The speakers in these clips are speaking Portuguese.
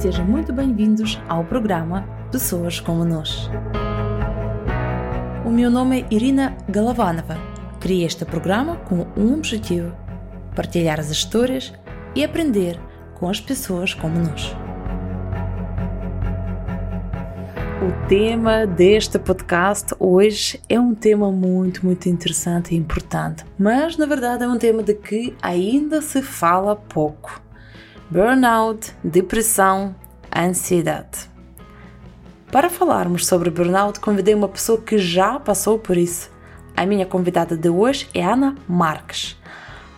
sejam muito bem-vindos ao programa Pessoas como Nós. O meu nome é Irina Galovanova. Criei este programa com um objetivo: partilhar as histórias e aprender com as pessoas como nós. O tema deste podcast hoje é um tema muito, muito interessante e importante, mas na verdade é um tema de que ainda se fala pouco burnout, depressão, ansiedade. Para falarmos sobre burnout, convidei uma pessoa que já passou por isso. A minha convidada de hoje é Ana Marques.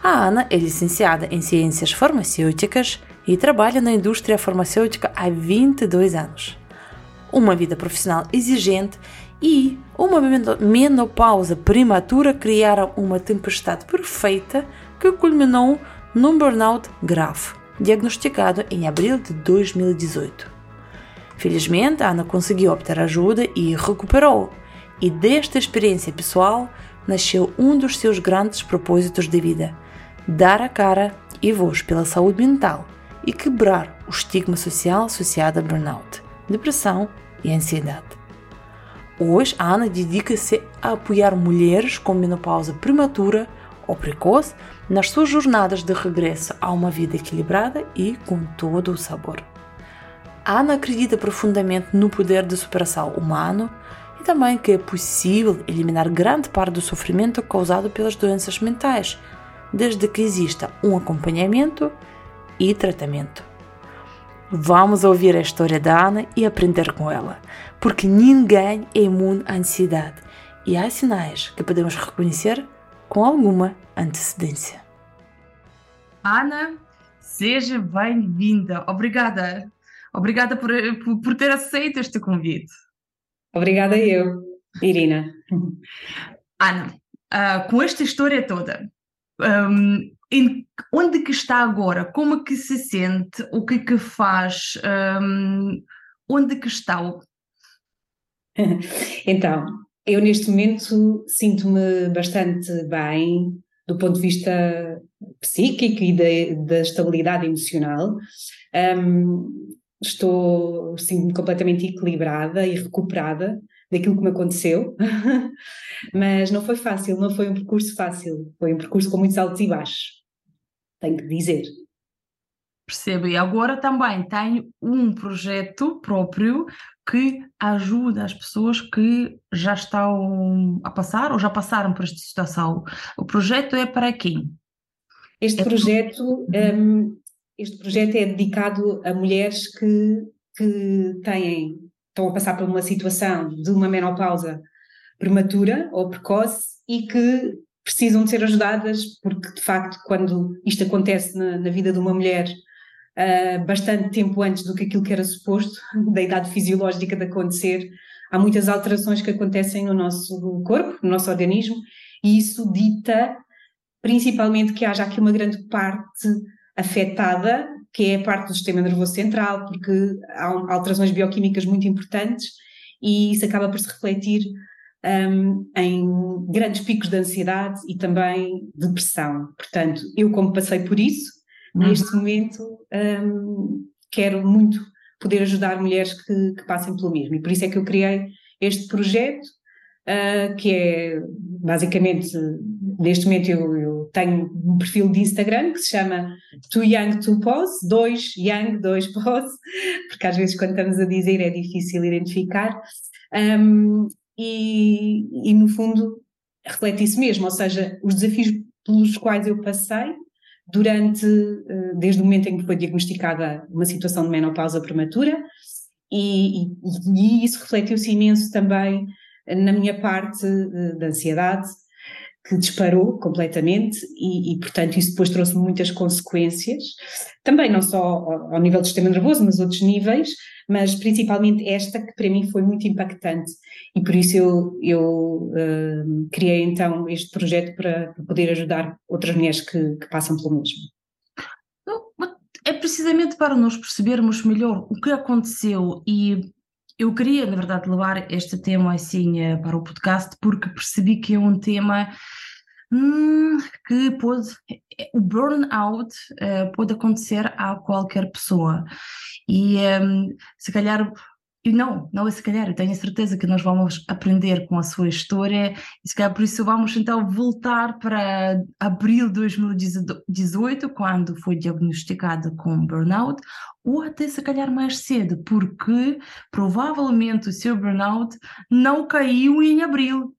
A Ana é licenciada em Ciências Farmacêuticas e trabalha na indústria farmacêutica há 22 anos. Uma vida profissional exigente e uma menopausa prematura criaram uma tempestade perfeita que culminou num burnout grave diagnosticado em abril de 2018. Felizmente, Ana conseguiu obter ajuda e recuperou, e desta experiência pessoal nasceu um dos seus grandes propósitos de vida: dar a cara e voz pela saúde mental e quebrar o estigma social associado a burnout, depressão e ansiedade. Hoje, Ana dedica-se a apoiar mulheres com menopausa prematura ou precoce nas suas jornadas de regresso a uma vida equilibrada e com todo o sabor. Ana acredita profundamente no poder da superação humano e também que é possível eliminar grande parte do sofrimento causado pelas doenças mentais, desde que exista um acompanhamento e tratamento. Vamos ouvir a história da Ana e aprender com ela, porque ninguém é imune à ansiedade e há sinais que podemos reconhecer com alguma antecedência. Ana, seja bem-vinda. Obrigada. Obrigada por, por, ter aceito este convite. Obrigada eu, Irina. Ana, uh, com esta história toda, um, em, onde que está agora? Como que se sente? O que que faz? Um, onde que está? então, eu neste momento sinto-me bastante bem do ponto de vista psíquico e da, da estabilidade emocional. Um, estou sinto-me completamente equilibrada e recuperada daquilo que me aconteceu, mas não foi fácil, não foi um percurso fácil, foi um percurso com muitos altos e baixos, tenho que dizer. Percebo, e agora também tenho um projeto próprio que ajuda as pessoas que já estão a passar ou já passaram por esta situação. O projeto é para quem? Este é projeto, um, este projeto é dedicado a mulheres que, que têm, estão a passar por uma situação de uma menopausa prematura ou precoce e que precisam de ser ajudadas, porque de facto, quando isto acontece na, na vida de uma mulher uh, bastante tempo antes do que aquilo que era suposto, da idade fisiológica de acontecer. Há muitas alterações que acontecem no nosso corpo, no nosso organismo, e isso dita principalmente que haja aqui uma grande parte afetada, que é a parte do sistema nervoso central, porque há alterações bioquímicas muito importantes e isso acaba por se refletir um, em grandes picos de ansiedade e também depressão. Portanto, eu como passei por isso, Uhum. Neste momento, um, quero muito poder ajudar mulheres que, que, passem pelo mesmo. E por isso é que eu criei este projeto, uh, que é basicamente, neste momento eu, eu, tenho um perfil de Instagram que se chama Too Young to Pose, 2 Young, 2 Pose, porque às vezes quando estamos a dizer é difícil identificar. Um, e, e no fundo reflete isso mesmo, ou seja, os desafios pelos quais eu passei durante, eh, desde o momento em que foi diagnosticada uma situação de menopausa prematura, e, e, e isso refletiu-se imenso também na minha parte eh, da ansiedade, que disparou completamente e, e, portanto, isso depois trouxe muitas consequências, também não só ao, ao, nível do sistema nervoso, mas outros níveis, mas principalmente esta que para mim foi muito impactante e por isso eu, eu uh, criei então este projeto para, para, poder ajudar outras mulheres que, que passam pelo mesmo. É precisamente para nós percebermos melhor o que aconteceu e eu queria, na verdade, levar este tema assim eh, para o podcast porque percebi que é um tema hum, que pode, o burnout uh, pode acontecer a qualquer pessoa. E um, se calhar e não, não é se calhar, eu tenho certeza que nós vamos aprender com a sua história e se calhar por isso vamos então voltar para abril de 2018, quando foi diagnosticada com burnout, ou até se calhar mais cedo, porque provavelmente o seu burnout não caiu em abril.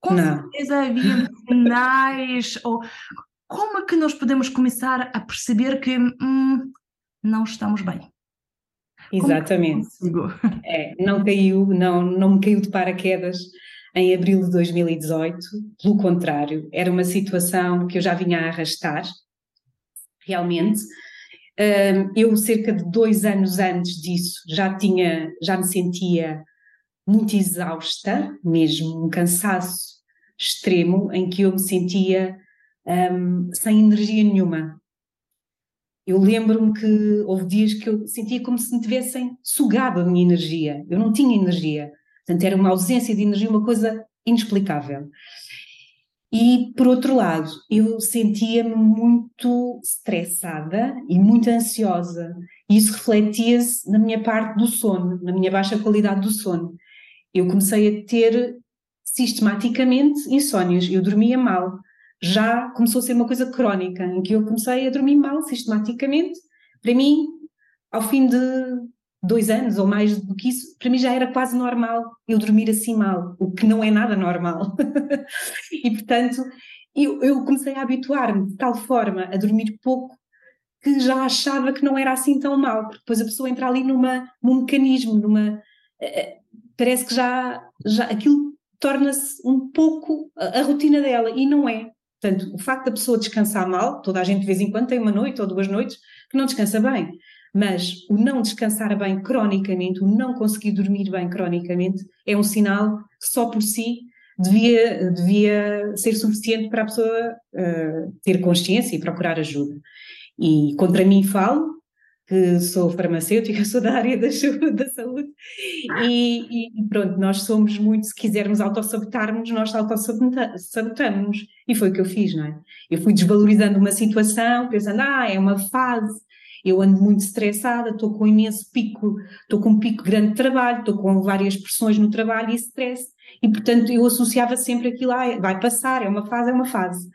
Com não. certeza havia sinais, ou como é que nós podemos começar a perceber que hum, não estamos bem? Exatamente. É, não caiu, não, não me caiu de paraquedas em abril de 2018, pelo contrário, era uma situação que eu já vinha a arrastar, realmente. Eu, cerca de dois anos antes disso, já tinha, já me sentia muito exausta, mesmo um cansaço extremo, em que eu me sentia um, sem energia nenhuma. Eu lembro-me que houve dias que eu sentia como se me tivessem sugado a minha energia. Eu não tinha energia. Portanto, era uma ausência de energia, uma coisa inexplicável. E, por outro lado, eu sentia-me muito estressada e muito ansiosa. E isso refletia-se na minha parte do sono, na minha baixa qualidade do sono. Eu comecei a ter sistematicamente insónias. Eu dormia mal já começou a ser uma coisa crónica, em que eu comecei a dormir mal sistematicamente. Para mim, ao fim de dois anos ou mais do que isso, para mim já era quase normal eu dormir assim mal, o que não é nada normal. e portanto, eu, eu comecei a habituar-me de tal forma a dormir pouco que já achava que não era assim tão mal, porque depois a pessoa entra ali numa, num mecanismo, numa. Uh, parece que já, já aquilo torna-se um pouco a, a rotina dela, e não é. Portanto, o facto da pessoa descansar mal, toda a gente de vez em quando tem uma noite ou duas noites que não descansa bem, mas o não descansar bem cronicamente, o não conseguir dormir bem cronicamente, é um sinal que só por si devia, devia ser suficiente para a pessoa uh, ter consciência e procurar ajuda. E contra mim falo, que sou farmacêutica, sou da área da, da saúde, e, e, pronto, nós somos muito, se quisermos autossabotarmos, nós autossabotamos, e foi o que eu fiz, não é? Eu fui desvalorizando uma situação, pensando, ah, é uma fase, eu ando muito estressada, estou com um imenso pico, estou com um pico grande de trabalho, estou com várias pressões no trabalho e stress, e portanto eu associava sempre aquilo, ah, vai passar, é uma fase, é uma fase.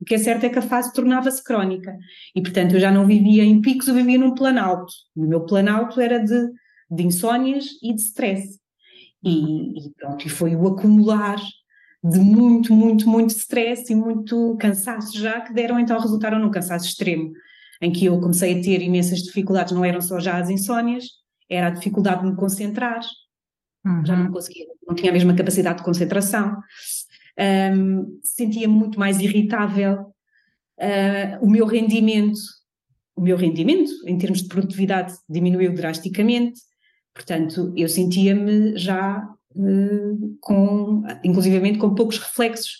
O que é certo é que a fase tornava-se crónica e, portanto, eu já não vivia em picos, eu vivia num planalto. O meu planalto era de, de insónias e de stress. E, e, pronto, e foi o acumular de muito, muito, muito stress e muito cansaço já que deram então resultaram num cansaço extremo, em que eu comecei a ter imensas dificuldades, não eram só já as insónias, era a dificuldade de me concentrar, uhum. já não conseguia, não tinha a mesma capacidade de concentração, um, sentia-me muito mais irritável, uh, o meu rendimento, o meu rendimento em termos de produtividade diminuiu drasticamente, portanto eu sentia-me já uh, com, inclusivamente com poucos reflexos,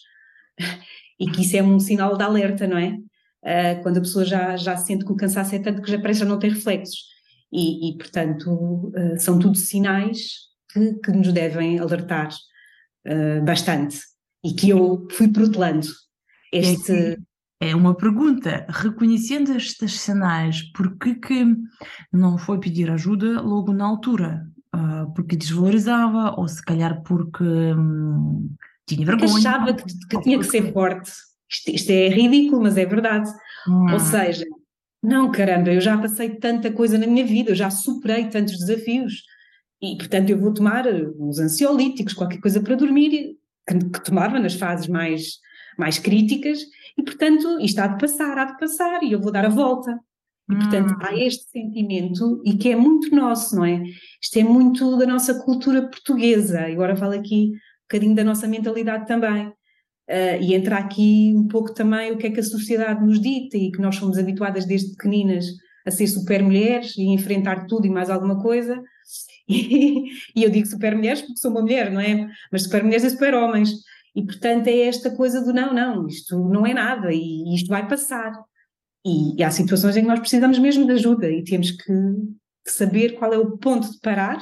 e que isso é um sinal de alerta, não é? Uh, quando a pessoa já, já sente que o cansaço é tanto que já parece já não ter reflexos. E, e portanto, uh, são tudo sinais que, que nos devem alertar uh, bastante e que eu fui protelando este. É uma pergunta. Reconhecendo estes sinais, por que, que não foi pedir ajuda logo na altura? Uh, porque desvalorizava, ou se calhar porque hum, tinha vergonha? Porque achava que, que tinha que ser forte. Isto, isto, é ridículo, mas é verdade. Hum. Ou seja, não, caramba, eu já passei tanta coisa na minha vida, eu já superei tantos desafios. E, portanto, eu vou tomar uns ansiolíticos, qualquer coisa para dormir que, que tomava nas fases mais, mais críticas, e portanto isto há de passar, há de passar, e eu vou dar a volta. E portanto há hum. este sentimento, e que é muito nosso, não é? Isto é muito da nossa cultura portuguesa, e agora falo aqui um bocadinho da nossa mentalidade também. Uh, e entra aqui um pouco também o que é que a sociedade nos dita e que nós somos habituadas desde pequeninas a ser super mulheres e enfrentar tudo e mais alguma coisa, e, e eu digo super mulheres porque sou uma mulher, não é? Mas super mulheres é super homens. E portanto é esta coisa do não, não, isto não é nada e isto vai passar. E, e há situações em que nós precisamos mesmo de ajuda e temos que saber qual é o ponto de parar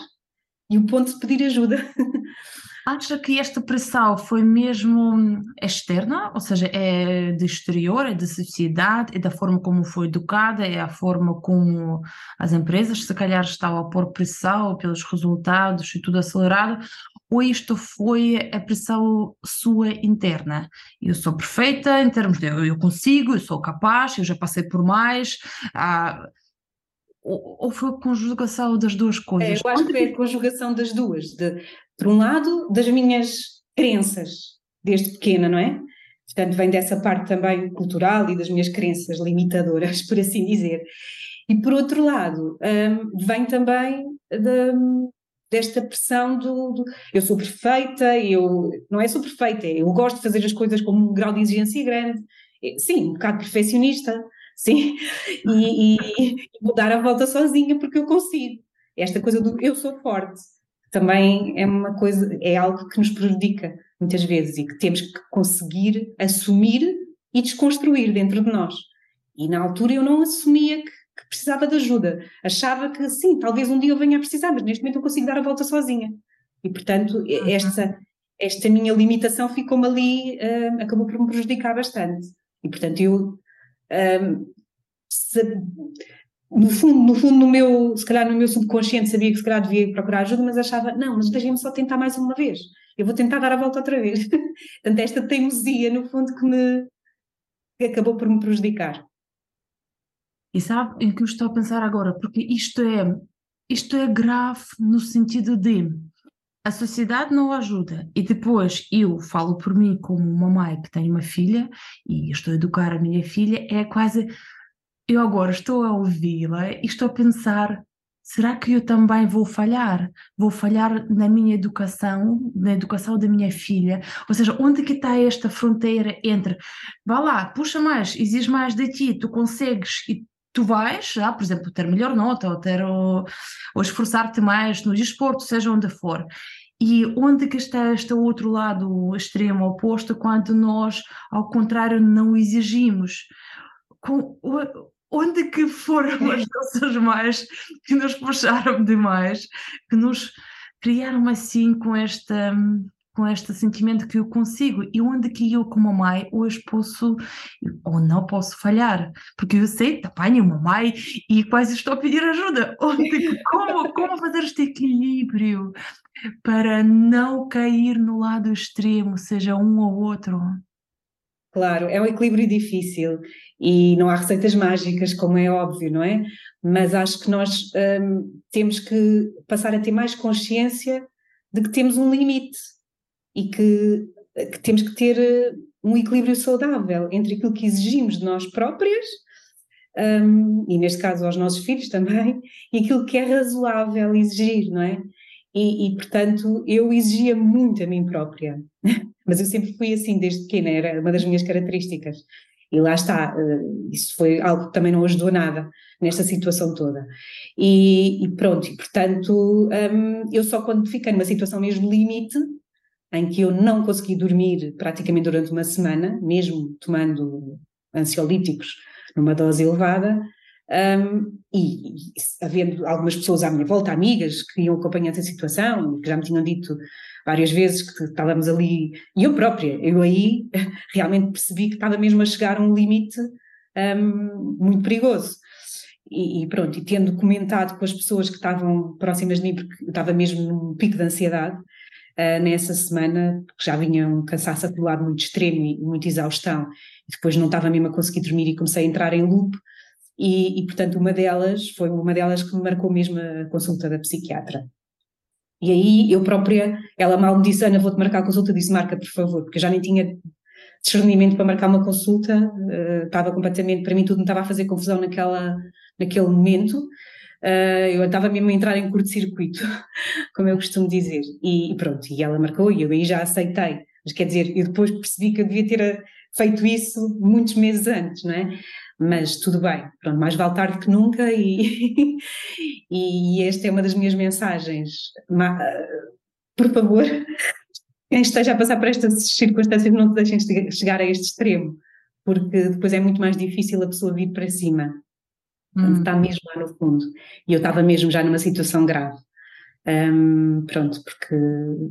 e o ponto de pedir ajuda. Acha que esta pressão foi mesmo externa, ou seja, é de exterior, é da sociedade, é da forma como foi educada, é a forma como as empresas se calhar estavam a pôr pressão pelos resultados e tudo acelerado, ou isto foi a pressão sua interna? Eu sou perfeita em termos de eu consigo, eu sou capaz, eu já passei por mais. Ah, ou, foi a conjugação das duas coisas? É, eu acho que é a conjugação das duas. De, por um lado, das minhas crenças, desde pequena, não é? Portanto, vem dessa parte também cultural e das minhas crenças limitadoras, por assim dizer. E por outro lado, um, vem também de, desta pressão do, do, eu sou perfeita, eu não é sou perfeita, eu gosto de fazer as coisas com um grau de exigência grande, sim, um bocado perfeccionista, sim, e, e, e vou dar a volta sozinha porque eu consigo. Esta coisa do eu sou forte também é uma coisa, é algo que nos prejudica muitas vezes e que temos que conseguir assumir e desconstruir dentro de nós. E na altura eu não assumia que, que precisava de ajuda. Achava que sim, talvez um dia eu venha a precisar, mas neste momento eu consigo dar a volta sozinha. E portanto, uhum. esta, esta minha limitação ficou-me ali, uh, acabou por me prejudicar bastante. E portanto, eu um, se, no fundo, no fundo, no meu, se calhar no meu subconsciente sabia que se calhar devia procurar ajuda, mas achava, não, mas deixem-me só tentar mais uma vez. Eu vou tentar dar a volta outra vez. Portanto, esta teimosia, no fundo, que me que acabou por me prejudicar. E sabe em que eu estou a pensar agora? Porque isto é, isto é grave no sentido de a sociedade não ajuda. E depois eu falo por mim como uma mãe que tem uma filha e estou a educar a minha filha, é quase. Eu agora estou a ouvi-la e estou a pensar: será que eu também vou falhar? Vou falhar na minha educação, na educação da minha filha? Ou seja, onde que está esta fronteira entre vá lá, puxa mais, exige mais de ti, tu consegues e tu vais, ah, por exemplo, ter melhor nota ou, ter, ou, ou esforçar-te mais no desporto, seja onde for. E onde que está este outro lado extremo oposto quando nós, ao contrário, não exigimos? Com, onde que foram as nossas mães que nos puxaram demais, que nos criaram assim com esta com este sentimento que eu consigo e onde que eu como mãe hoje posso ou não posso falhar? Porque eu sei, apanho uma mãe e quase estou a pedir ajuda. Onde, como, como fazer este equilíbrio para não cair no lado extremo seja um ou outro? Claro, é um equilíbrio difícil e não há receitas mágicas, como é óbvio, não é? Mas acho que nós hum, temos que passar a ter mais consciência de que temos um limite e que, que temos que ter eh, um equilíbrio saudável entre aquilo que exigimos de nós próprias, um, e neste caso aos nossos filhos também, e aquilo que é razoável exigir, não é? E, e, portanto eu exigia muito a mim própria, mas eu sempre fui assim desde pequena, era uma das minhas características. E lá está, eh, isso foi algo que também não ajudou nada nesta situação toda. E, e pronto, e portanto, um, eu só quando fiquei numa situação mesmo limite, em que eu não consegui dormir praticamente durante uma semana, mesmo tomando ansiolíticos numa dose elevada, um, e, e, havendo algumas pessoas à minha volta, amigas, que iam acompanhando essa situação, que já me tinham dito várias vezes que estávamos ali, e eu própria, eu aí realmente percebi que estava mesmo a chegar a um limite um, muito perigoso. E, e, pronto, e tendo comentado com as pessoas que estavam próximas de mim, porque eu estava mesmo num pico de ansiedade, uh, nessa semana, porque já vinha um cansaço acumulado muito extremo e muita exaustão, e depois não estava mesmo a conseguir dormir e comecei a entrar em loop, e, e, portanto uma delas foi uma delas que me marcou mesmo a consulta da psiquiatra. E aí eu própria, ela mal me disse, Ana, vou-te marcar a consulta, disse, marca por favor, porque eu já nem tinha discernimento para marcar uma consulta, uh, estava completamente, para mim tudo me estava a fazer confusão naquela, naquele momento, uh, eu estava mesmo a entrar em curto-circuito, como eu costumo dizer, e, e, pronto, e ela marcou e eu aí já aceitei, mas quer dizer, eu depois percebi que eu devia ter eh, feito isso muitos meses antes, não é? Mas tudo bem, pronto, mais vale tarde que nunca e, e esta é uma das minhas mensagens, por favor, quem esteja a passar por estas circunstâncias não te deixem chegar a este extremo, porque depois é muito mais difícil a pessoa vir para cima, hum. está mesmo lá no fundo. E eu estava mesmo já numa situação grave. um, pronto, porque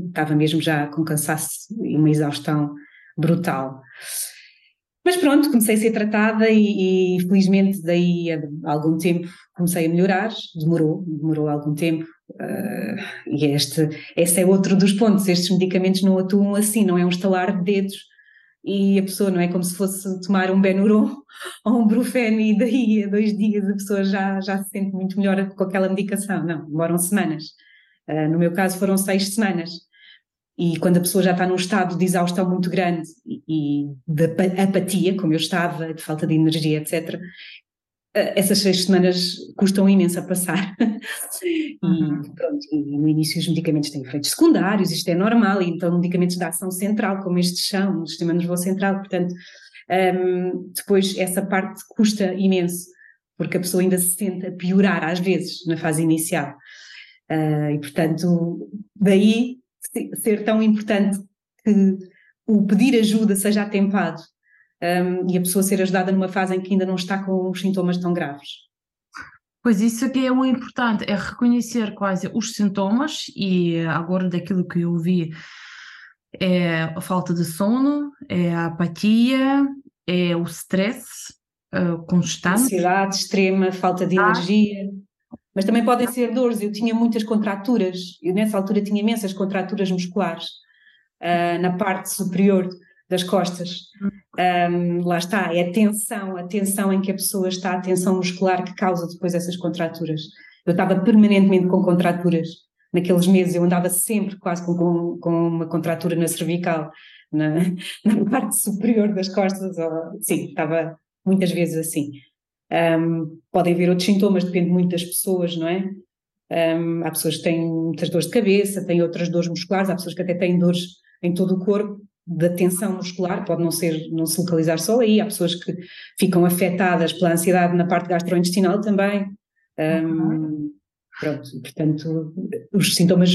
estava mesmo já com cansaço e uma exaustão brutal. Mas pronto, comecei a ser tratada e, e, felizmente daí a algum tempo comecei a melhorar, demorou, demorou algum tempo uh, e este, esse é outro dos pontos, estes medicamentos não atuam assim, não é um estalar de dedos e a pessoa não é como se fosse tomar um Benuron ou um Brufen e daí a dois dias a pessoa já, já se sente muito melhor com aquela medicação, não, demoram semanas, uh, no meu caso foram seis semanas e quando a pessoa já está num estado de exaustão muito grande e, de apatia, como eu estava, de falta de energia, etc., eh, essas seis semanas custam imenso a passar. E, pronto, e no início os medicamentos têm efeitos secundários, isto é normal, e então medicamentos de ação central, como estes são, no sistema nervoso central, portanto, um, ehm, depois essa parte custa imenso, porque a pessoa ainda se sente a piorar às vezes na fase inicial. Uh, e portanto, daí ser tão importante que o pedir ajuda seja atempado um, e a pessoa ser ajudada numa fase em que ainda não está com os sintomas tão graves. Pois isso aqui é o importante, é reconhecer quase os sintomas e agora daquilo que eu vi é a falta de sono, é a apatia, é o stress uh, constante. Ansiedade extrema, falta de ah. energia. Mas também podem ser dores. Eu tinha muitas contraturas, eu nessa altura tinha imensas contraturas musculares uh, na parte superior das costas. Um, lá está, é a tensão, a tensão em que a pessoa está, a tensão muscular que causa depois essas contraturas. Eu estava permanentemente com contraturas naqueles meses, eu andava sempre quase com, com, com uma contratura na cervical, na, na parte superior das costas, ou, sim, estava muitas vezes assim. Um, podem haver outros sintomas, depende muito das pessoas, não é? Um, há pessoas que têm muitas dores de cabeça, têm outras dores musculares, há pessoas que até têm dores em todo o corpo, da tensão muscular, pode não ser, não se localizar só aí, há pessoas que ficam afetadas pela ansiedade na parte gastrointestinal também. Um, pronto, portanto, os sintomas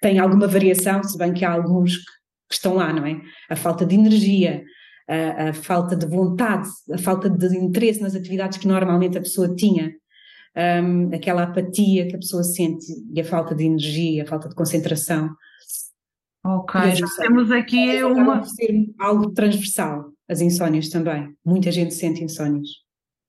têm alguma variação, se bem que há alguns que estão lá, não é? A falta de energia, a, a, falta de vontade, a falta de interesse nas atividades que normalmente a pessoa tinha, um, aquela apatia que a pessoa sente e a falta de energia, a falta de concentração. Ok, já temos aqui uma. ser algo transversal, as insónias também. Muita gente sente insónias.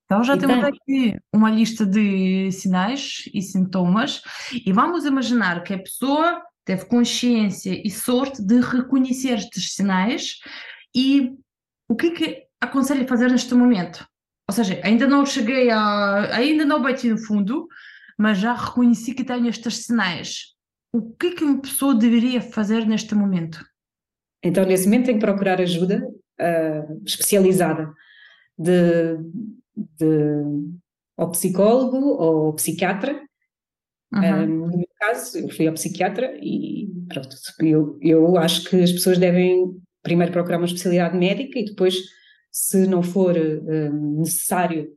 Então já e temos tem. aqui uma lista de sinais e sintomas e vamos imaginar que a pessoa teve consciência e sorte de reconhecer estes sinais e o que é que aconselho fazer neste momento? Ou seja, ainda não cheguei a. ainda não bati no fundo, mas já reconheci que tenho estes sinais. O que é que uma pessoa deveria fazer neste momento? Então, nesse momento, tem que procurar ajuda uh, especializada de, de ou psicólogo ou psiquiatra. Uhum. Um, ah, no meu caso, eu fui ao psiquiatra e pronto, eu, eu acho que as pessoas devem primeiro procurar uma especialidade médica e depois, se não for uh, necessário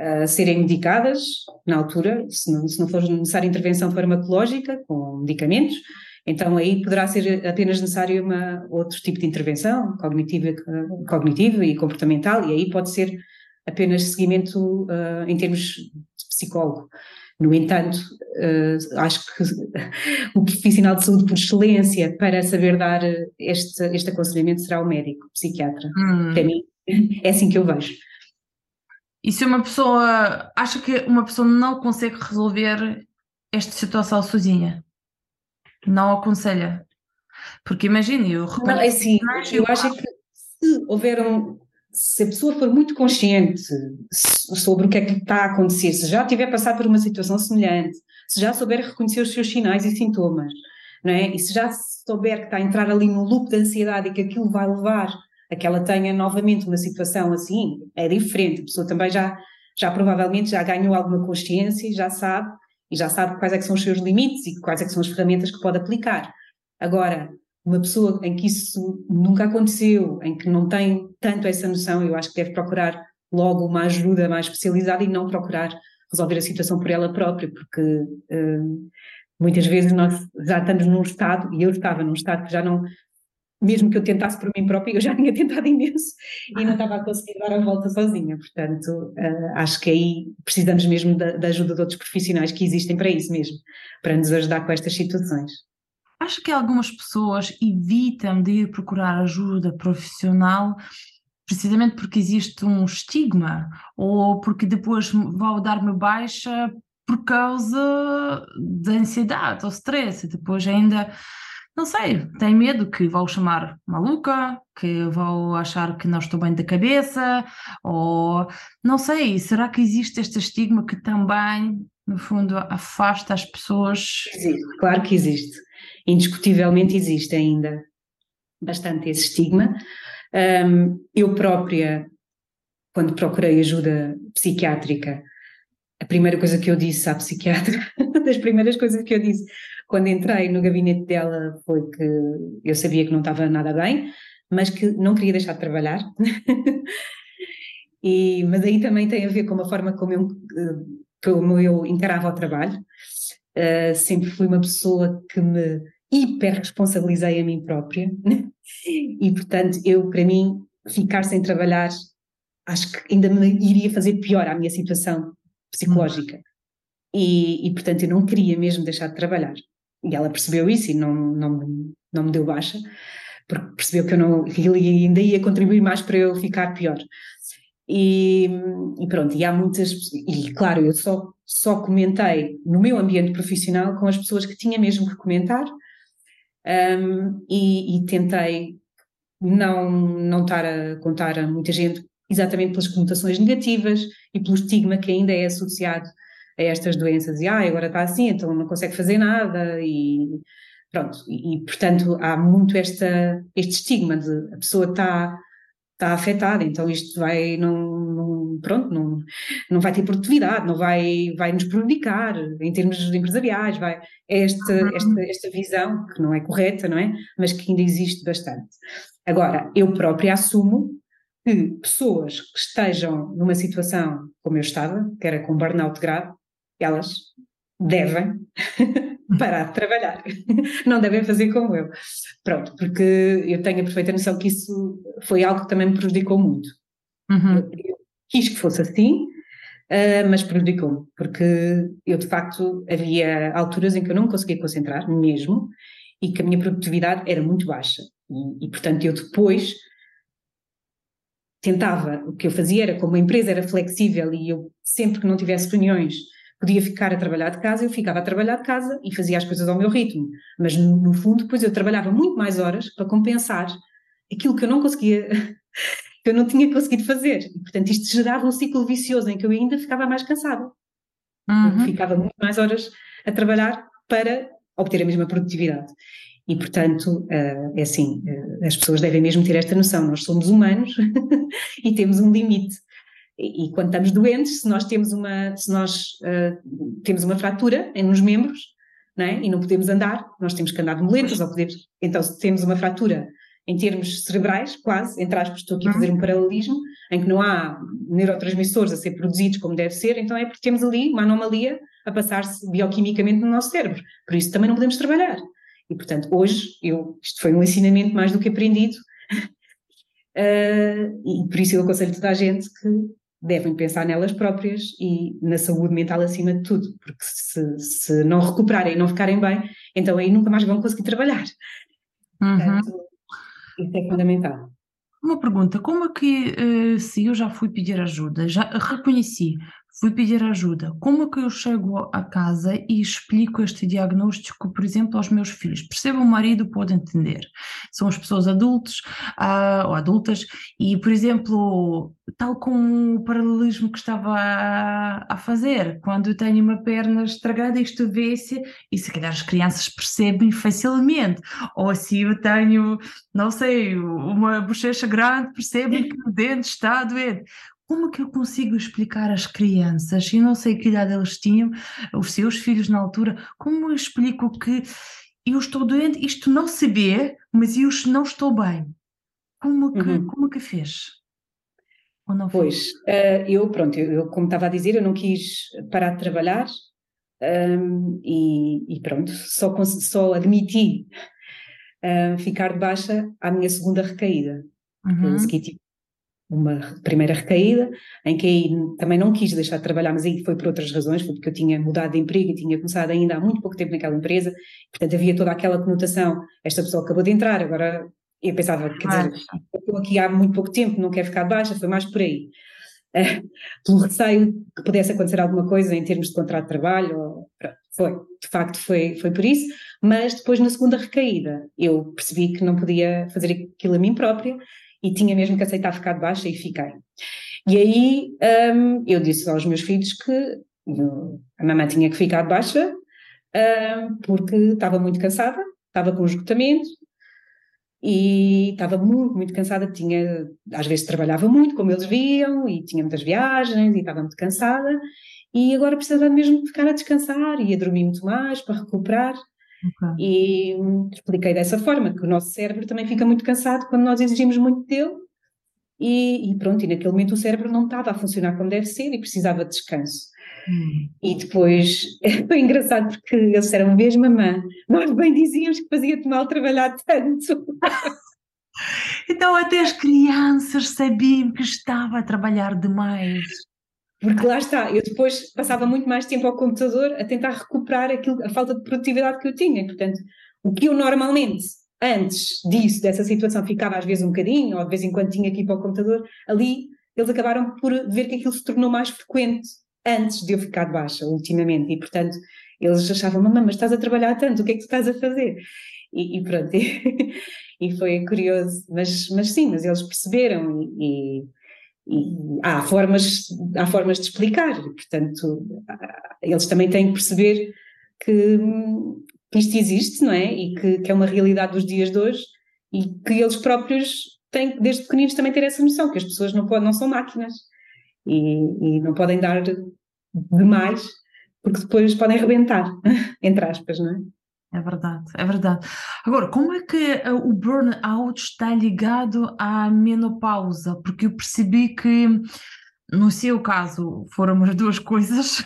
uh, serem medicadas na altura, se não, se não for necessária intervenção farmacológica com medicamentos, então aí poderá ser apenas necessário uma, outro tipo de intervenção cognitiva, cognitiva e comportamental, e aí pode ser apenas seguimento uh, em termos de psicólogo. No entanto, uh, acho que o profissional de saúde por excelência para saber dar este, este aconselhamento será o médico, o psiquiatra. Hum. Para mim, é assim que eu vejo. E se uma pessoa acha que uma pessoa não consegue resolver esta situação sozinha, não aconselha? Porque imagine, eu Não, é assim, eu acho que se houver um, se a pessoa for muito consciente sobre o que é que está a acontecer, se já tiver passado por uma situação semelhante, se já souber reconhecer os seus sinais e sintomas, não é? E se já souber que está a entrar ali num loop de ansiedade e que aquilo vai levar a que ela tenha novamente uma situação assim, é diferente. A pessoa também já, já provavelmente já ganhou alguma consciência e já sabe, e já sabe quais é que são os seus limites e quais é que são as ferramentas que pode aplicar. Agora, uma pessoa em que isso nunca aconteceu, em que não tem tanto essa noção, eu acho que deve procurar logo uma ajuda mais especializada e não procurar resolver a situação por ela própria, porque uh, muitas vezes nós já estamos num estado, e eu estava num estado que já não, mesmo que eu tentasse por mim própria, eu já tinha tentado imenso e não estava a conseguir dar a volta sozinha. Portanto, uh, acho que aí precisamos mesmo da, da, ajuda de outros profissionais que existem para isso mesmo, para nos ajudar com estas situações. Acho que algumas pessoas evitam de ir procurar ajuda profissional precisamente porque existe um estigma ou porque depois vão dar-me baixa por causa da ansiedade ou stress e depois ainda não sei, tem medo que vão chamar maluca, que vão achar que não estou bem da cabeça, ou não sei, será que existe este estigma que também, no fundo, afasta as pessoas? Existe, claro que existe. Indiscutivelmente existe ainda bastante esse estigma. Um, eu própria, quando procurei ajuda psiquiátrica, a primeira coisa que eu disse à psiquiatra, das primeiras coisas que eu disse quando entrei no gabinete dela foi que eu sabia que não estava nada bem, mas que não queria deixar de trabalhar. e, mas aí também tem a ver com a forma como eu, como eu encarava o trabalho. Uh, sempre fui uma pessoa que me hiper responsabilizei a mim própria. E portanto eu para mim ficar sem trabalhar acho que ainda me iria fazer pior à minha situação psicológica. E, e portanto eu não queria mesmo deixar de trabalhar. E ela percebeu isso e não, não, não me deu baixa, porque percebeu que, eu não, que ele ainda ia contribuir mais para eu ficar pior. E, e, pronto, e há muitas, e claro, eu só, só comentei no meu ambiente profissional com as pessoas que tinha mesmo que comentar um, e, e, tentei não, não estar a contar a muita gente exatamente pelas conotações negativas e pelo estigma que ainda é associado a estas doenças. E ah, agora está assim, então não consegue fazer nada e pronto, e, e portanto há muito esta, este estigma de a pessoa está está afetada, então isto vai não, não, pronto, não, não vai ter produtividade, não vai, vai nos prejudicar em termos empresariais, vai, é esta, uhum. esta, esta visão que não é correta, não é? Mas que ainda existe bastante. Agora, eu própria assumo que pessoas que estejam numa situação como eu estava, que era com burnout grave, elas devem parar de trabalhar, não devem fazer como eu. Pronto, porque eu tenho a perfeita noção que isso foi algo que também me prejudicou muito. Uhum. Eu, eu, quis que fosse assim, uh, mas prejudicou-me, porque eu de facto havia alturas em que eu não me conseguia concentrar mesmo e que a minha produtividade era muito baixa. E, e portanto eu depois tentava, o que eu fazia era, como a empresa era flexível e eu sempre que não tivesse reuniões podia ficar a trabalhar de casa, eu ficava a trabalhar de casa e fazia as coisas ao meu ritmo. Mas no, fundo, depois eu trabalhava muito mais horas para compensar aquilo que eu não conseguia, que eu não tinha conseguido fazer. E, portanto, isto gerava um ciclo vicioso em que eu ainda ficava mais cansada. Uhum. Ficava muito mais horas a trabalhar para obter a mesma produtividade. E, portanto, uh, é assim, uh, as pessoas devem mesmo ter esta noção. Nós somos humanos e temos um limite. E, quando estamos doentes, se nós temos uma, se nós, uh, temos uma fratura em nos membros não é? e não podemos andar, nós temos que andar de muletas, ou podemos, então se temos uma fratura em termos cerebrais, quase, entre aspas, estou aqui a fazer um paralelismo, em que não há neurotransmissores a ser produzidos como deve ser, então é porque temos ali uma anomalia a passar-se bioquimicamente no nosso cérebro. Por isso também não podemos trabalhar. E, portanto, hoje, eu, isto foi um ensinamento mais do que aprendido, uh, e por isso eu aconselho toda a gente que devem pensar nelas próprias e na saúde mental acima de tudo, porque se, se não recuperarem e não ficarem bem, então aí nunca mais vão conseguir trabalhar. Uhum. Portanto, isso é fundamental. Uma pergunta, como é que eh, se eu já fui pedir ajuda, já reconheci, fui pedir ajuda. Como é que eu chego a casa e explico este diagnóstico, por exemplo, aos meus filhos? Perceba, o marido pode entender. São as pessoas adultas uh, ou adultas e, por exemplo, tal com o paralelismo que estava a, a fazer, quando eu tenho uma perna estragada, isto vê-se e se calhar as crianças percebem facilmente. Ou se eu tenho, não sei, uma bochecha grande, percebem que o dente está doente como que eu consigo explicar às crianças, e não sei que idade eles tinham, os seus filhos na altura, como eu explico que eu estou doente, isto não se vê, mas eu não estou bem. Como que, uhum. como que fez? pois, uh, eu, pronto, eu, eu, como estava a dizer, eu não quis parar de trabalhar um, e, e, pronto, só, só admiti uh, ficar de baixa à minha segunda recaída. Uhum. Eu segui tipo, uma primeira recaída, em que aí também não quis deixar de trabalhar, mas aí foi por outras razões, foi porque eu tinha mudado de emprego e tinha começado ainda há muito pouco tempo naquela empresa, portanto havia toda aquela conotação, esta pessoa acabou de entrar, agora eu pensava, quer dizer, estou aqui há muito pouco tempo, não quero ficar de baixa, foi mais por aí. Uh, pelo receio que pudesse acontecer alguma coisa em termos de contrato de trabalho, ou, foi, de facto foi, foi por isso, mas depois na segunda recaída eu percebi que não podia fazer aquilo a mim própria e tinha mesmo que aceitar ficar de baixa e fiquei. E aí um, eu disse aos meus filhos que eu, a mamãe tinha que ficar de baixa um, porque estava muito cansada, estava com esgotamento e estava muito, muito cansada, tinha, às vezes trabalhava muito, como eles viam, e tinha muitas viagens e estava muito cansada, e agora precisava mesmo ficar a descansar e a dormir muito mais para recuperar. Okay. E expliquei dessa forma, que o nosso cérebro também fica muito cansado quando nós exigimos muito dele, e, e pronto, e naquele momento o cérebro não estava a funcionar como deve ser e precisava de descanso. Hum. E depois foi engraçado porque eles disseram mesmo, mamã, nós bem dizíamos que fazia-te mal trabalhar tanto. então até as crianças sabiam que estava a trabalhar demais. Porque lá está, eu depois passava muito mais tempo ao computador a tentar recuperar aquilo, a falta de produtividade que eu tinha. Portanto, o que eu normalmente, antes disso, dessa situação, ficava às vezes um bocadinho, ou de vez em quando tinha ir para o computador, ali eles acabaram por ver que aquilo se tornou mais frequente antes de eu ficar de baixa, ultimamente. E, portanto, eles achavam, mamãe, mas estás a trabalhar tanto, o que é que tu estás a fazer? E, e pronto, e, foi curioso. Mas, mas sim, mas eles perceberam e e há formas, há formas de explicar, portanto, eles também têm que perceber que, que isto existe, não é? E que, que, é uma realidade dos dias de hoje e que eles próprios têm, desde pequeninos, também ter essa noção, que as pessoas não, podem, não são máquinas e, e não podem dar demais, porque depois podem rebentar, entre aspas, não é? É verdade, é verdade. Agora, como é que uh, o burnout está ligado à menopausa? Porque eu percebi que, no seu caso, foram as duas coisas.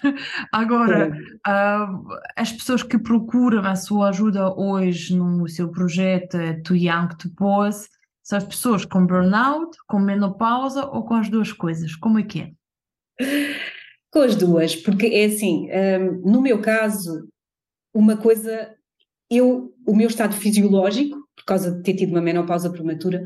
Agora, uh, as pessoas que procuram a sua ajuda hoje no seu projeto Too Young to Pause são as pessoas com burnout, com menopausa ou com as duas coisas? Como é que é? Com as duas, porque é assim, um, eh, no meu caso, uma coisa eu, o meu estado fisiológico, por causa de ter tido uma menopausa prematura,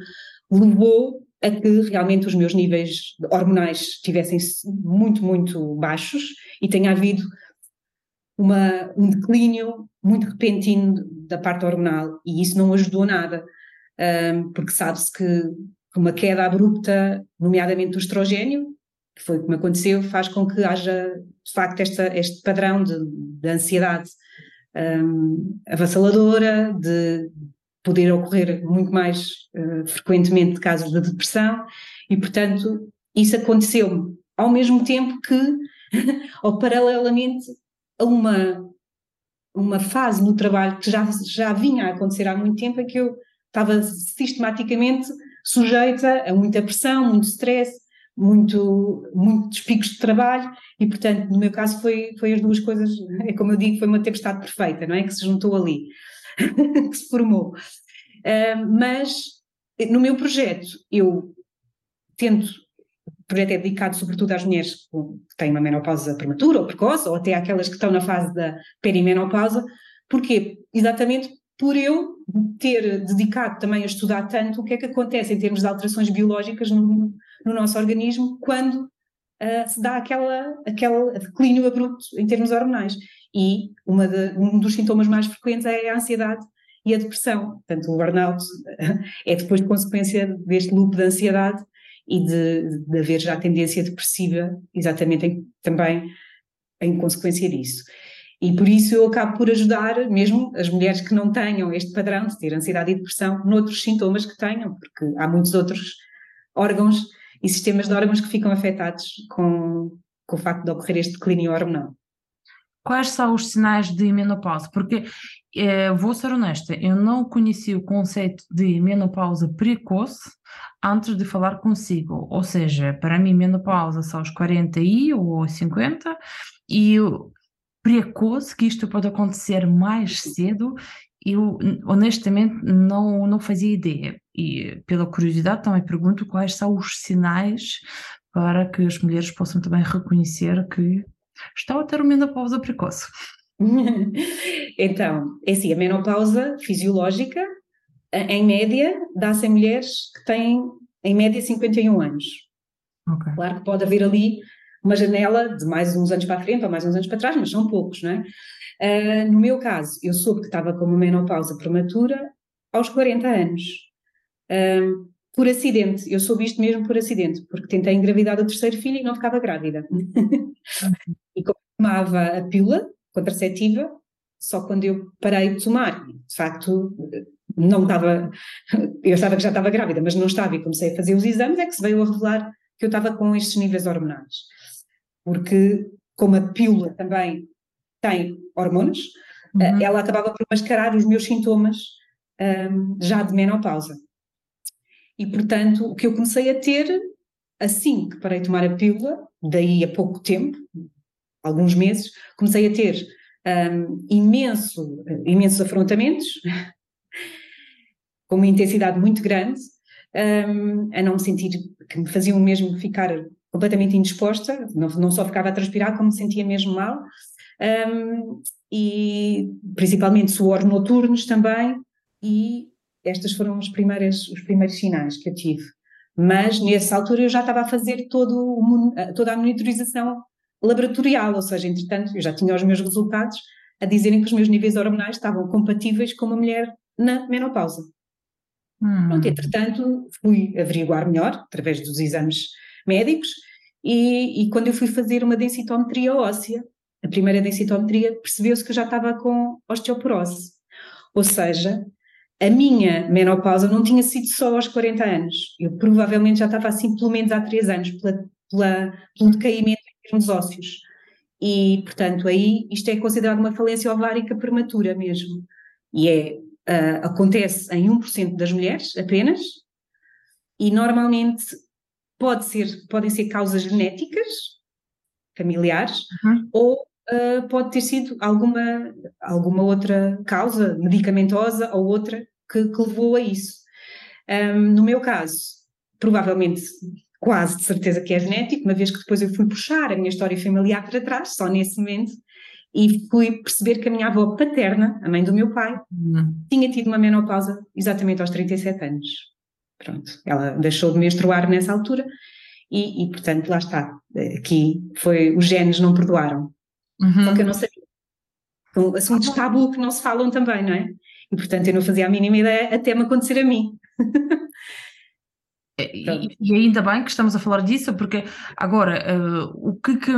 levou a que realmente os meus níveis hormonais estivessem muito, muito baixos e tenha havido uma, um declínio muito repentino da parte hormonal. E isso não ajudou nada, porque sabe-se que uma queda abrupta, nomeadamente do estrogênio, que foi como aconteceu, faz com que haja de facto esta, este padrão de, de ansiedade um, avassaladora, de poder ocorrer muito mais uh, frequentemente casos de depressão, e portanto isso aconteceu-me. Ao mesmo tempo que, ou paralelamente a uma, uma fase no trabalho que já, já vinha a acontecer há muito tempo, é que eu estava sistematicamente sujeita a muita pressão, muito stress, muito, muitos picos de trabalho e, portanto, no meu caso foi, foi as duas coisas, é como eu digo, foi uma tempestade perfeita, não é? Que se juntou ali, que se formou. Uh, mas no meu projeto eu tento, o projeto é dedicado sobretudo às mulheres que têm uma menopausa prematura ou precoce, ou até àquelas que estão na fase da perimenopausa, porquê? Exatamente por eu ter dedicado também a estudar tanto o que é que acontece em termos de alterações biológicas no, no nosso organismo quando uh, se dá aquela, aquele declínio abrupto em termos hormonais. E de, um dos sintomas mais frequentes é a ansiedade e a depressão. Portanto, o burnout é depois de consequência deste loop de ansiedade e de, de haver já tendência depressiva, exatamente em, também em consequência disso. E por isso eu acabo por ajudar mesmo as mulheres que não tenham este padrão de ter ansiedade e depressão noutros sintomas que tenham, porque há muitos outros órgãos e sistemas de órgãos que ficam afetados com, com o facto de ocorrer este declínio hormonal. Quais são os sinais de menopausa? Porque, eh, vou ser honesta, eu não conheci o conceito de menopausa precoce antes de falar consigo. Ou seja, para mim, menopausa são os 40 e ou 50, e precoce, que isto pode acontecer mais cedo, eu honestamente não, não fazia ideia. E pela curiosidade também pergunto quais são os sinais para que as mulheres possam também reconhecer que estão a ter uma menopausa precoce. então, é assim, a menopausa fisiológica, em média, dá-se em mulheres que têm, em média, 51 anos. Okay. Claro que pode haver ali uma janela de mais uns anos para a frente ou mais uns anos para trás, mas são poucos, não é? Uh, no meu caso, eu soube que estava com uma menopausa prematura aos 40 anos. Uh, por acidente, eu soube isto mesmo por acidente, porque tentei engravidar o terceiro filho e não ficava grávida. e tomava a pílula contraceptiva, só quando eu parei de tomar, de facto, não estava, eu estava que já estava grávida, mas não estava e comecei a fazer os exames, é que se veio a revelar que eu estava com estes níveis hormonais. Porque, como a pílula também tem hormonas, uhum. Ela acabava por mascarar os meus sintomas um, já de menopausa. E, portanto, o que eu comecei a ter, assim que parei de tomar a pílula, daí a pouco tempo, alguns meses, comecei a ter um, imenso, imensos afrontamentos, com uma intensidade muito grande, um, a não me sentir, que me faziam mesmo ficar completamente indisposta, não, não só ficava a transpirar, como me sentia mesmo mal, um, e principalmente suor noturnos também, e estas foram os primeiros, os primeiros sinais que eu tive. Mas nessa altura eu já estava a fazer todo, toda a monitorização laboratorial, ou seja, entretanto eu já tinha os meus resultados a dizerem que os meus níveis hormonais estavam compatíveis com uma mulher na menopausa. Hum. Pronto, entretanto fui averiguar melhor, através dos exames médicos, e, e quando eu fui fazer uma densitometria óssea, a primeira densitometria, percebeu-se que eu já estava com osteoporose. Ou seja, a minha menopausa não tinha sido só aos 40 anos. Eu provavelmente já estava assim pelo menos há 3 anos, pela, pela, pelo decaimento em termos ósseos. E, portanto, aí isto é considerado uma falência ovárica prematura mesmo. E é, uh, acontece em 1% das mulheres apenas, e normalmente pode ser, podem ser causas genéticas, familiares, uhum. ou uh, pode ter sido alguma, alguma outra causa medicamentosa ou outra que, que levou a isso. Um, no meu caso, provavelmente, quase de certeza que é genético, uma vez que depois eu fui puxar a minha história familiar para trás, só nesse momento, e fui perceber que a minha avó paterna, a mãe do meu pai, uhum. tinha tido uma menopausa exatamente aos 37 anos. Pronto, ela deixou de menstruar nessa altura e, e portanto, lá está. Aqui foi, os genes não perdoaram. Uhum. Só que eu não sabia. São assuntos ah, tabu que não se falam também, não é? E portanto eu não fazia a mínima ideia até me acontecer a mim. e, e, ainda bem que estamos a falar disso, porque agora uh, o que que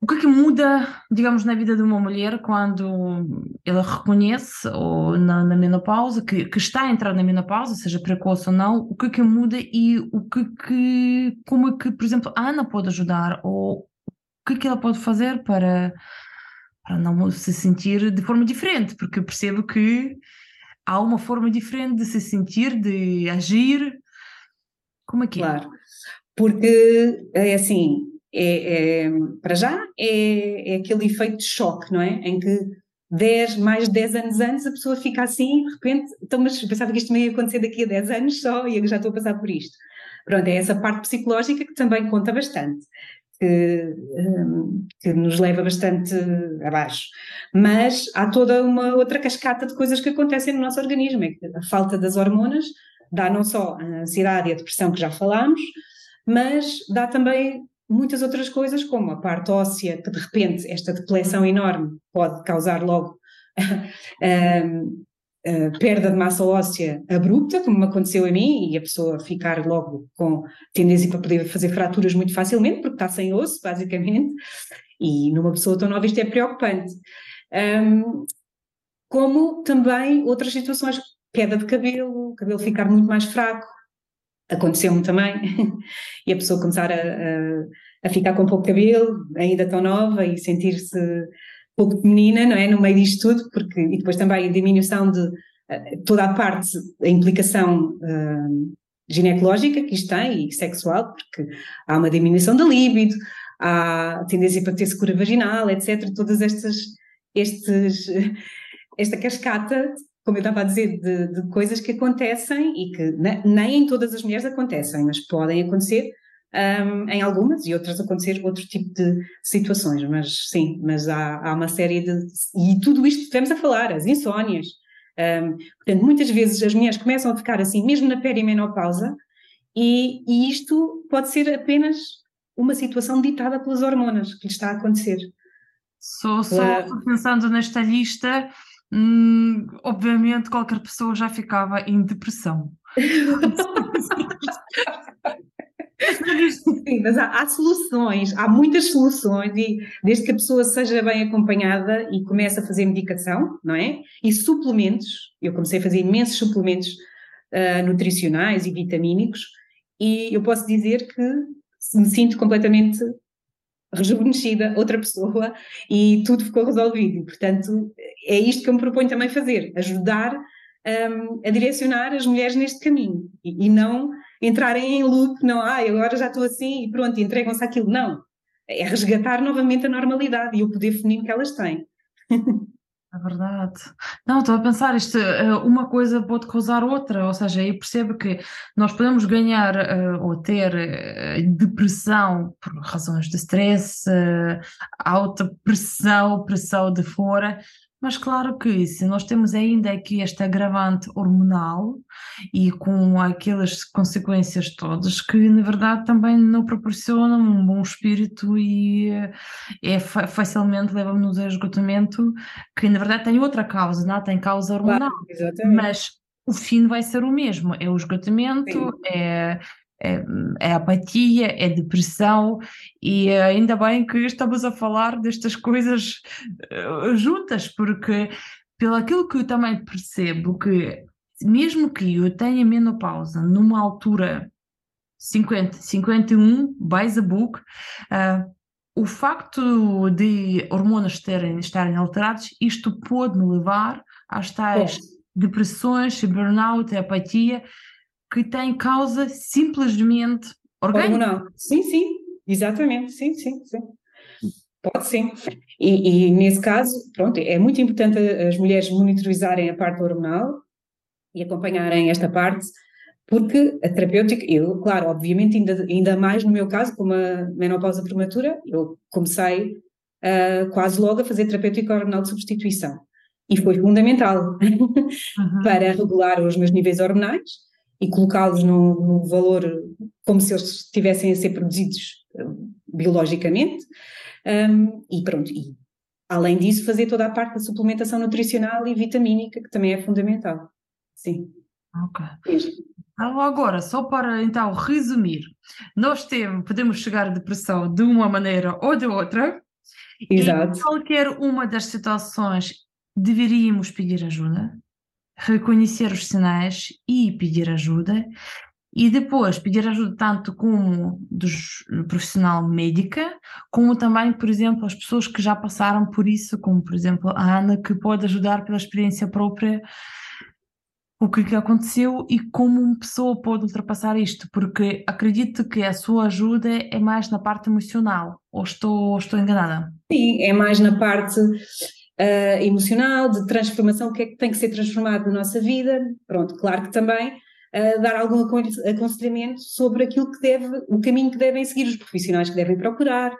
o que é que muda, digamos, na vida de uma mulher quando ela reconhece ou na, na menopausa, que, que, está a entrar na menopausa, seja precoce ou não, o que é que muda e o que, que como é que, por exemplo, a Ana pode ajudar ou que é que ela pode fazer para, para não se sentir de forma diferente, porque eu percebo que há uma forma diferente de se sentir, de agir. Como é que é? Claro, porque é assim, é, é, para já é, é aquele efeito de choque, não é? Em que 10, mais de 10 anos antes a pessoa fica assim, de repente, então, mas pensava que isto me ia acontecer daqui a 10 anos só e eu já estou a passar por isto. Pronto, é essa parte psicológica que também conta bastante que, hum, que, nos leva bastante abaixo. Mas há toda uma outra cascata de coisas que acontecem no nosso organismo. É a falta das hormonas dá não só a ansiedade e a depressão que já falámos, mas dá também muitas outras coisas, como a parte óssea, que de repente esta depleção enorme pode causar logo perda de massa óssea abrupta, como aconteceu a mim, e a pessoa ficar logo com tendência para poder fazer fraturas muito facilmente, porque está sem osso, basicamente, e numa pessoa tão nova isto é preocupante. Um, como também outras situações, queda de cabelo, o cabelo ficar muito mais fraco, aconteceu-me também, e a pessoa começar a, a, a, ficar com pouco cabelo, ainda tão nova, e sentir-se pouco menina, não é? No meio disto tudo, porque, e depois também a diminuição de uh, toda a parte, a implicação uh, ginecológica que isto tem e sexual, porque há uma diminuição da libido, há tendência para ter secura vaginal, etc. Todas estas, estes, esta cascata, como eu estava a dizer, de, de coisas que acontecem e que nem em todas as mulheres acontecem, mas podem acontecer um, em algumas e outras acontecer outro tipo de situações, mas sim, mas há, há uma série de. E tudo isto que estivemos a falar, as insónias. Um, portanto, muitas vezes as mulheres começam a ficar assim, mesmo na perimenopausa, e, e isto pode ser apenas uma situação ditada pelas hormonas que lhe está a acontecer. Só, só pensando nesta lista, hum, obviamente qualquer pessoa já ficava em depressão. Sim, mas há, há, soluções, há muitas soluções, e desde que a pessoa seja bem acompanhada e comece a fazer medicação, não é? E suplementos, eu comecei a fazer imensos suplementos uh, nutricionais e vitamínicos, e eu posso dizer que me sinto completamente rejuvenescida, outra pessoa, e tudo ficou resolvido. Portanto, é isto que eu me proponho também fazer: ajudar um, a direcionar as mulheres neste caminho e, e, não entrarem em loop, não, ah, agora já estou assim e pronto, entregam-se aquilo. Não. É resgatar novamente a normalidade e o poder feminino que elas têm. É verdade. Não, estou a pensar, isto, eh, uma coisa pode causar outra, ou seja, eu percebo que nós podemos ganhar uh, ou ter uh, depressão por razões de stress, uh, alta pressão, pressão de fora, mas claro que se nós temos ainda aqui este agravante hormonal e com aquelas consequências todas que na verdade também não proporcionam um bom espírito e é facilmente leva-nos a esgotamento que na verdade tem outra causa, não é? tem causa hormonal, claro, mas o fim vai ser o mesmo, é o esgotamento, Sim. é é, é apatia, é depressão, e ainda bem que estamos a falar destas coisas uh, juntas, porque pelo aquilo que eu também percebo que mesmo que eu tenha menopausa numa altura 50, 51, by the book, uh, o facto de hormonas terem, estarem alterados, isto pode me levar às tais é. depressões, burnout, apatia, que tem causa simplesmente orgânica. Hormonal. Sim, sim, exatamente, sim, sim, sim. Pode sim. E, e, nesse caso, pronto, é muito importante as mulheres monitorizarem a parte hormonal e acompanharem esta parte, porque a terapêutica, eu, claro, obviamente, ainda, ainda mais no meu caso, com uma menopausa prematura, eu comecei uh, quase logo a fazer terapêutica hormonal de substituição. E foi fundamental uhum. para regular os meus níveis hormonais e colocá-los no, no, valor como se eles estivessem a ser produzidos uh, biologicamente. Um, e pronto, e além disso, fazer toda a parte da suplementação nutricional e vitamínica, que também é fundamental. Sim. Ok. Então, agora, só para então resumir, nós temos, podemos chegar à depressão de uma maneira ou de outra. Exato. Em qualquer uma das situações deveríamos pedir ajuda reconhecer os sinais e pedir ajuda, e depois pedir ajuda tanto como dos profissional médica, como também, por exemplo, as pessoas que já passaram por isso, como por exemplo a Ana, que pode ajudar pela experiência própria o que, que aconteceu e como uma pessoa pode ultrapassar isto, porque acredito que a sua ajuda é mais na parte emocional, ou estou, ou estou enganada? Sim, é mais na parte uh, emocional, de transformação, o que é que tem que ser transformado na nossa vida. Pronto, claro que também uh, dar algum aconselhamento sobre aquilo que deve, o caminho que devem seguir os profissionais que devem procurar,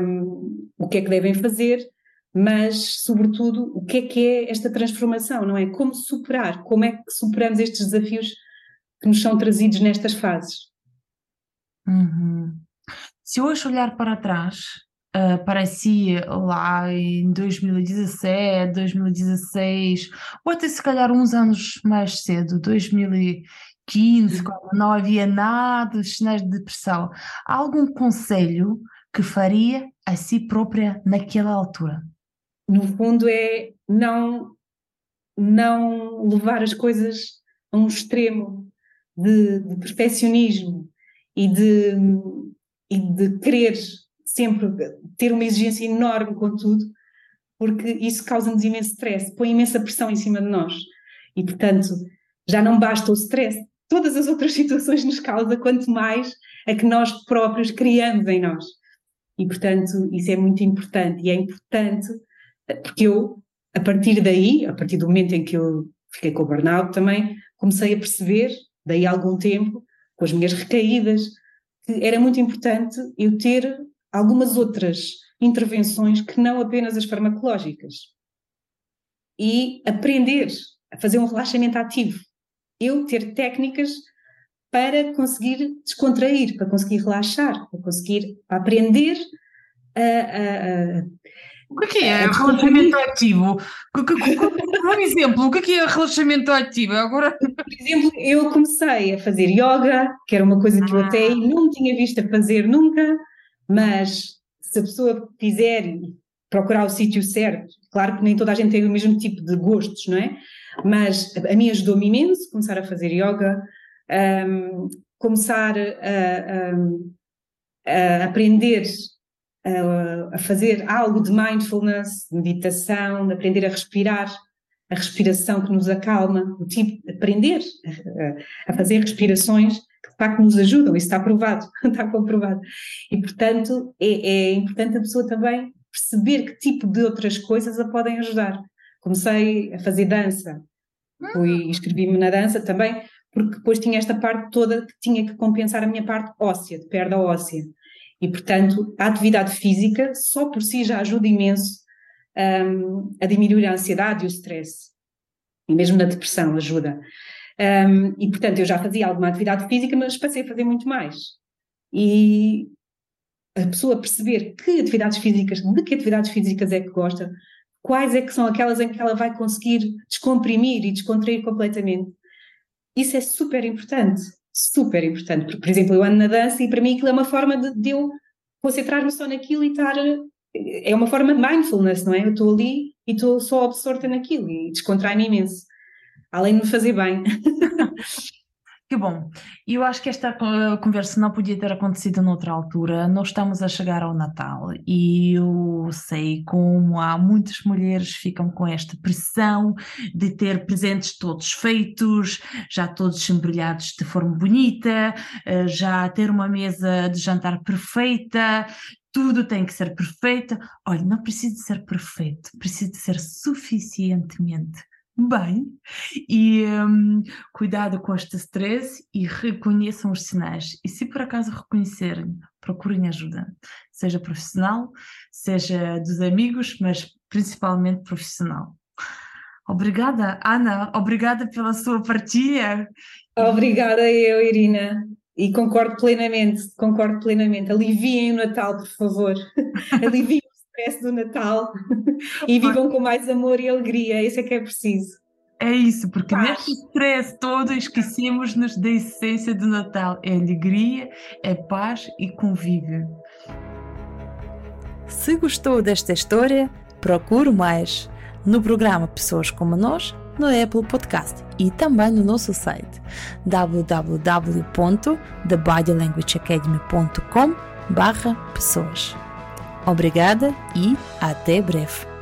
um, o que é que devem fazer, mas, sobretudo, o que é que é esta transformação, não é? Como superar, como é que superamos estes desafios que nos são trazidos nestas fases. Uhum. Se hoje olhar para trás, uh, parecia lá em 2017, 2016, ou até se calhar uns anos mais cedo, 2015, uhum. quando não havia nada de sinais de depressão, há algum conselho que faria a si própria naquela altura? No fundo é não não levar as coisas a um extremo de, de perfeccionismo e de, e de querer sempre ter uma exigência enorme com tudo, porque isso causa-nos imenso stress, põe imensa pressão em cima de nós. E, portanto, já não basta o stress, todas as outras situações nos causa, quanto mais a que nós próprios criamos em nós. E, portanto, isso é muito importante. E é importante porque eu a partir daí, a partir do momento em que eu fiquei com o burnout também, comecei a perceber, daí algum tempo, com as minhas recaídas, que era muito importante eu ter algumas outras intervenções que não apenas as farmacológicas. E aprender a fazer um relaxamento ativo. Eu ter técnicas para conseguir descontrair, para conseguir relaxar, para conseguir aprender a, a, a o que é, é relaxamento ativo? Por exemplo, o que é relaxamento ativo? Agora... Por exemplo, eu comecei a fazer yoga, que era uma coisa que eu até ah. não tinha visto a fazer nunca, mas se a pessoa fizer e procurar o sítio certo, claro que nem toda a gente tem o mesmo tipo de gostos, não é? Mas a mim ajudou-me imenso começar a fazer yoga, um, começar a, a, a aprender a, a, fazer algo de mindfulness, meditação, de aprender a respirar, a respiração que nos acalma, o tipo, aprender a, a fazer respirações que de facto nos ajudam, isso está provado, está comprovado. E portanto é, é importante a pessoa também perceber que tipo de outras coisas a podem ajudar. Comecei a fazer dança, fui hum. inscrevi-me na dança também, porque depois tinha esta parte toda que tinha que compensar a minha parte óssea, de perda óssea. E, portanto, a atividade física só por si já ajuda imenso um, a diminuir a ansiedade e o stress. E mesmo na depressão ajuda. Um, e, portanto, eu já fazia alguma atividade física, mas passei a fazer muito mais. E a pessoa perceber que atividades físicas, de que atividades físicas é que gosta, quais é que são aquelas em que ela vai conseguir descomprimir e descontrair completamente. Isso é super importante super importante, por exemplo, eu ando na dança e para mim aquilo é uma forma de, de eu concentrar-me só naquilo e estar. É uma forma de mindfulness, não é? Eu estou ali e estou só absorta naquilo e descontrai-me imenso, além de me fazer bem. Que bom. Eu acho que esta conversa não podia ter acontecido noutra altura. Nós estamos a chegar ao Natal e eu sei como há muitas mulheres ficam com esta pressão de ter presentes todos feitos, já todos embrulhados de forma bonita, eh, já ter uma mesa de jantar perfeita, tudo tem que ser perfeito. Olha, não precisa de ser perfeito, precisa de ser suficientemente bem e um, cuidado com este stress e reconheçam os sinais. E se por acaso reconhecerem, procurem ajuda, seja profissional, seja dos amigos, mas principalmente profissional. Obrigada, Ana, obrigada pela sua partilha. Obrigada eu, Irina. E concordo plenamente, concordo plenamente. Aliviem o Natal, por favor. Aliviem stress do Natal e vivam com mais amor e alegria, isso é que é preciso. É isso, porque paz. neste stress todo esquecemos-nos da essência do Natal: é alegria, é paz e convívio. Se gostou desta história, procure mais no programa Pessoas como Nós no Apple Podcast e também no nosso site www.thebodylanguageacademy.com barra pessoas. Obrigada e até breve.